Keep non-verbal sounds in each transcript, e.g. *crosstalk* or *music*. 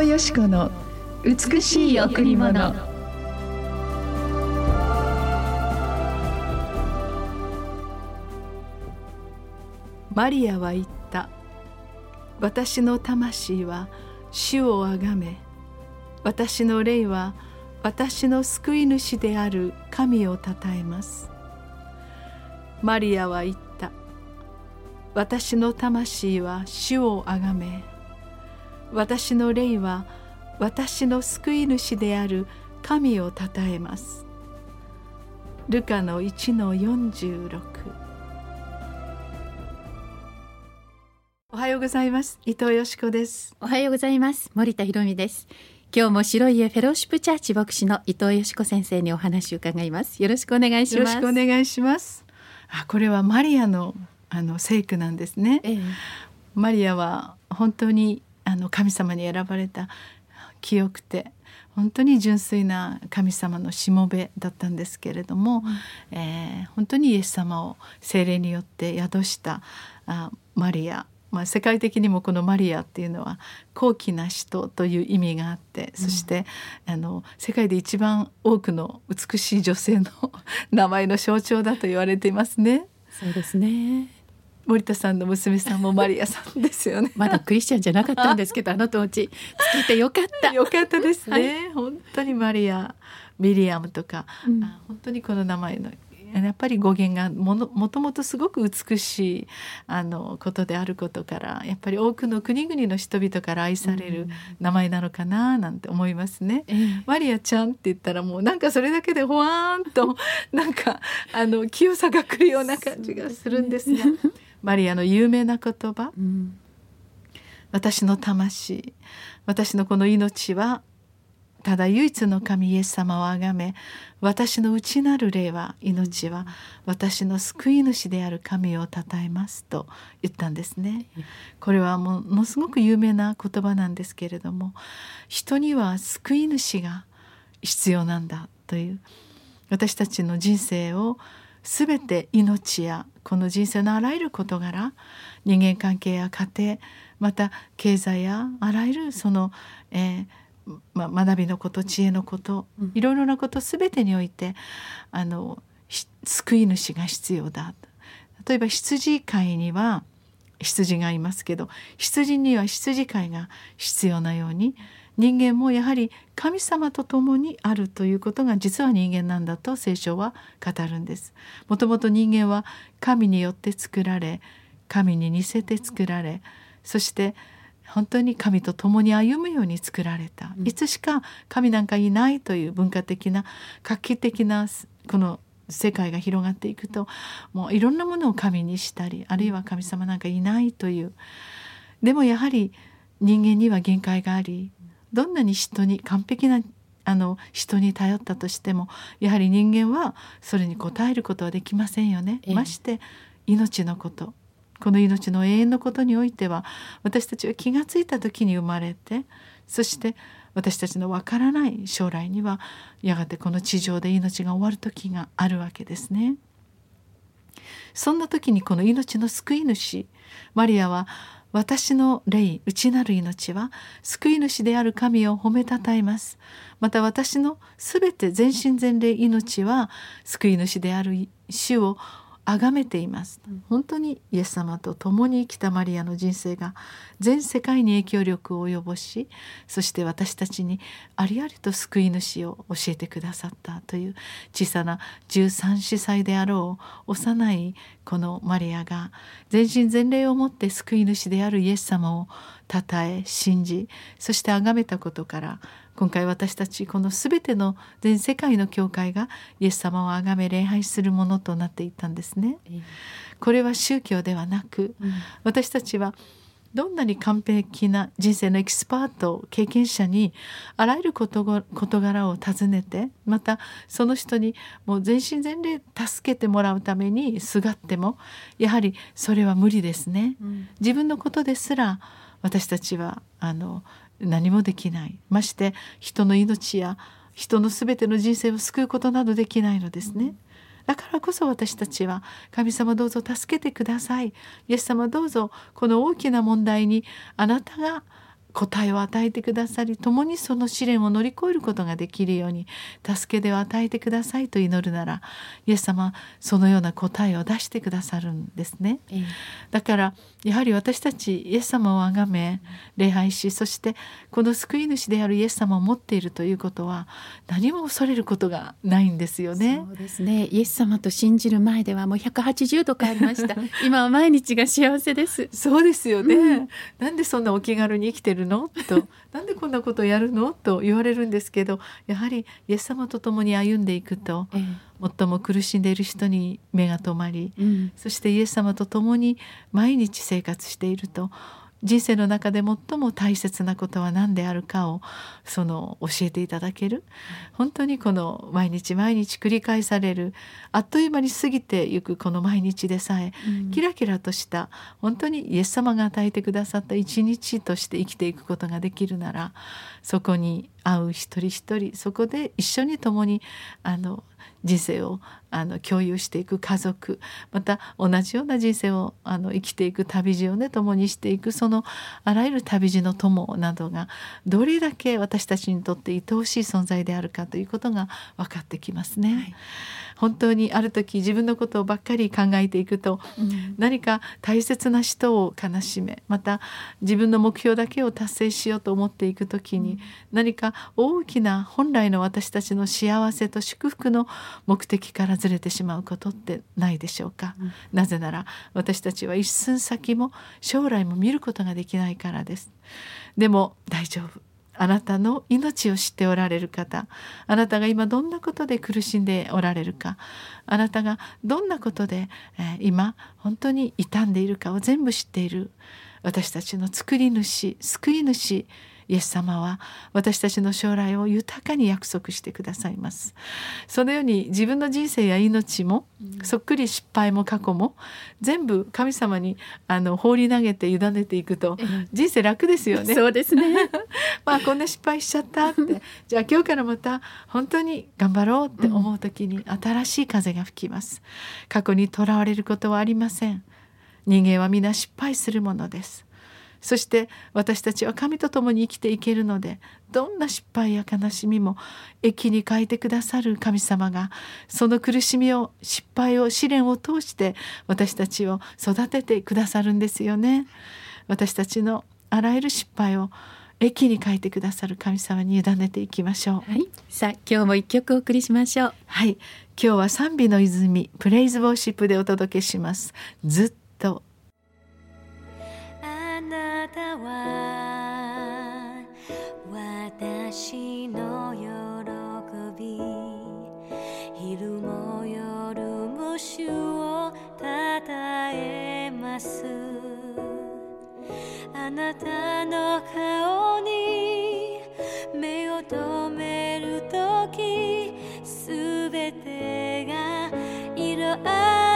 藤よし子の美しい贈り物。マリアは言った。私の魂は主をあがめ私の霊は私の救い主である神をたたえます。マリアは言った。私の魂は主をあがめ私の霊は私の救い主である神をたたえます。ルカの1の46おはようございます。伊藤よしこです。おはようございます。森田博美です。今日も白い家フェローシップチャーチ牧師の伊藤よしこ先生にお話を伺います。よろしくお願いします。よろしくお願いします。あこれはマリアのあの聖句なんですね、ええ、マリアは本当にあの神様に選ばれた清くて本当に純粋な神様のしもべだったんですけれども、うん、えー、本当にイエス様を精霊によって宿したあマリア。まあ、世界的にもこのマリアっていうのは高貴な人という意味があって、そしてあの世界で一番多くの美しい女性の *laughs* 名前の象徴だと言われていますね。そうですね森田さんの娘さんもマリアさんですよね。*laughs* まだクリスチャンじゃなかったんですけど、あの当時つけてよかった。*laughs* よかったですね。はい、本当にマリア、ミリアムとか、うん、本当にこの名前のやっぱり語源がものもともとすごく美しいあのことであることからやっぱり多くの国々の人々から愛される名前なのかななんて思いますね。うん、マリアちゃんって言ったらもうなんかそれだけでほわーんとなんかあの清さが来るような感じがするんですが。マリアの有名な言葉、うん、私の魂。私のこの命はただ唯一の神イエス様をあがめ私の内なる霊は命は私の救い主である神をたたえますと言ったんですね。これはものすごく有名な言葉なんですけれども人には救い主が必要なんだという。私たちの人生を全て命やこの人生のあらゆる事柄人間関係や家庭また経済やあらゆるその、えー、ま学びのこと知恵のこと、いろいろなこと全てにおいてあの救い主が必要だ。例えば羊飼いには羊がいますけど羊には羊飼いが必要なように人間もやはり神様と共にあるということが実は人間なんだと聖書は語るんです。もともと人間は神によって作られ神に似せて作られそして本当に神と共に歩むように作られた、いつしか神なんかいないという文化的な画期的なこの世界が広がっていくともういろんなものを神にしたりあるいは神様なんかいないという。でもやはり人間には限界がありどんなに人に完璧なあの人に頼ったとしてもやはり人間はそれに応えることはできませんよね。ええ、まして命のこと。この命の永遠のことにおいては私たちは気が付いた時に生まれてそして私たちのわからない将来にはやがてこの地上で命が終わる時があるわけですね。そんな時にこの命の救い主マリアは私の霊内なる命は救い主である神を褒めたたえますまた私のすべて全身全霊命は救い主である主を崇めています。本当にイエス様と共に生きたマリアの人生が全世界に影響力を及ぼしそして私たちにありありと救い主を教えてくださったという小さな13子歳であろう幼いこのマリアが全身全霊をもって救い主であるイエス様をたたえ信じそして崇めたことから今回私たちこの全ての全世界の教会がイエス様を崇め礼拝するものとなっていったんですね。これは宗教ではなく、私たちはどんなに完璧な人生のエキスパート経験者にあらゆる事柄を尋ねてまたその人にもう全身全霊助けてもらうためにすがってもやはりそれは無理ですね。自分のことですら私たちはあの何もできない。まして人の命や人の全ての人生を救うことなどできないのですね。だからこそ私たちは神様どうぞ助けてください。イエス様どうぞこの大きな問題にあなたが答えを与えてくださり共にその試練を乗り越えることができるように助け手を与えてくださいと祈るならイエス様はそのような答えを出してくださるんですね。ええ、だからやはり私たちイエス様を崇め礼拝しそしてこの救い主であるイエス様を持っているということは何も恐れることがないんですよね。そうですね。イエス様と信じる前ではもう180度変わりました。*laughs* 今は毎日が幸せです。そうですよね、うん、なんでそんなお気軽に生きてるの？となんでこんなことをやるの？と言われるんですけどやはりイエス様と共に歩んでいくと、ええ、最も苦しんでいる人に目が留まり、うん、そしてイエス様と共に毎日生活していると人生の中で最も大切なことは何であるかをその教えていただける。本当にこの毎日毎日繰り返される。あっという間に過ぎていくこの毎日でさえ、うん、キラキラとした本当にイエス様が与えてくださった一日として生きていくことができるならそこに会う一人一人そこで一緒に共にあの人生をあの共有していく家族また同じような人生をあの生きていく旅路をね共にしていくそのあらゆる旅路の友などがどれだけ私たちにとって愛おしい存在であるかということが分かってきますね。はい。本当にある時自分のことをばっかり考えていくと、うん、何か大切な人を悲しめまた自分の目標だけを達成しようと思っていく時に、うん、何か大きな本来の私たちの幸せと祝福の目的からずれてしまうことってないでしょうか、うん、なぜなら私たちは一寸先も将来も見ることができないからです。でも大丈夫。あなたの命を知っておられる方。あなたが今どんなことで苦しんでおられるか。あなたがどんなことで、えー、今本当に傷んでいるかを全部知っている。私たちの作り主救い主イエス様は私たちの将来を豊かに約束してくださいます。そのように自分の人生や命も、そっくり失敗も過去も全部神様にあの放り投げて委ねていくと人生楽ですよね。そうですね。*laughs* まあこんな失敗しちゃったって。じゃあ今日からまた本当に頑張ろうって思う時に新しい風が吹きます。過去にとらわれることはありません。人間は皆失敗するものですそして私たちは神と共に生きていけるのでどんな失敗や悲しみも益に変えてくださる神様がその苦しみを失敗を試練を通して私たちを育ててくださるんですよね。私たちのあらゆる失敗を益に変えてくださる神様に委ねていきましょう。はい、さあ今日も一曲お送りしましょう。はい、今日は賛美の泉プレイズボーシップでお届けします。ずっとたは私の喜び昼も夜も主をたたえます。あなたの顔に目を留めるときすべてが色あ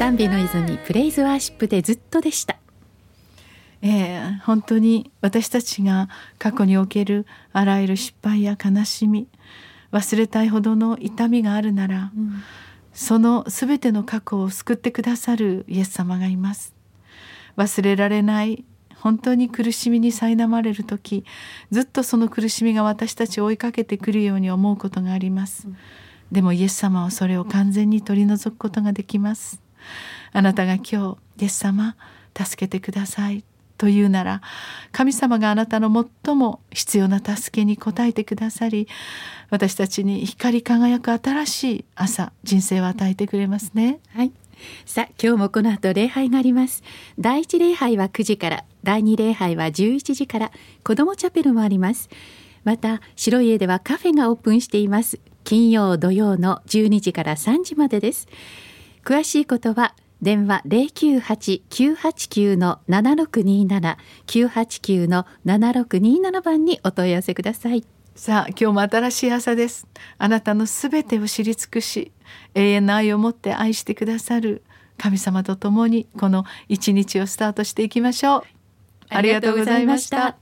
賛美の泉プレイズワーシップでずっとでした。えー、本当に私たちが過去におけるあらゆる失敗や悲しみ忘れたいほどの痛みがあるなら、うん、その全ての過去を救ってくださるイエス様がいます。忘れられない本当に苦しみに苛まれる時ずっとその苦しみが私たちを追いかけてくるように思うことがあります、うん、でもイエス様はそれを完全に取り除くことができますあなたが今日イエス様助けてください。というなら神様があなたの最も必要な助けに応えてくださり私たちに光り輝く新しい朝人生を与えてくれますね。はい。さあ今日もこの後礼拝があります。第一礼拝は9時から第二礼拝は11時から子どもチャペルもあります。また白い家ではカフェがオープンしています。金曜土曜の12時から3時までです。詳しいことは電話098-989の7627 989の7627番にお問い合わせください。さあ今日も新しい朝です。あなたのすべてを知り尽くし永遠の愛を持って愛してくださる神様と共にこの一日をスタートしていきましょう。ありがとうございました